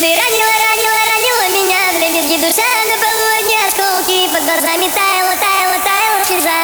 ты ранила, ранила, ранила меня. В лебедки душа на полу одни осколки Под глазами таяла, таяла, таяла слеза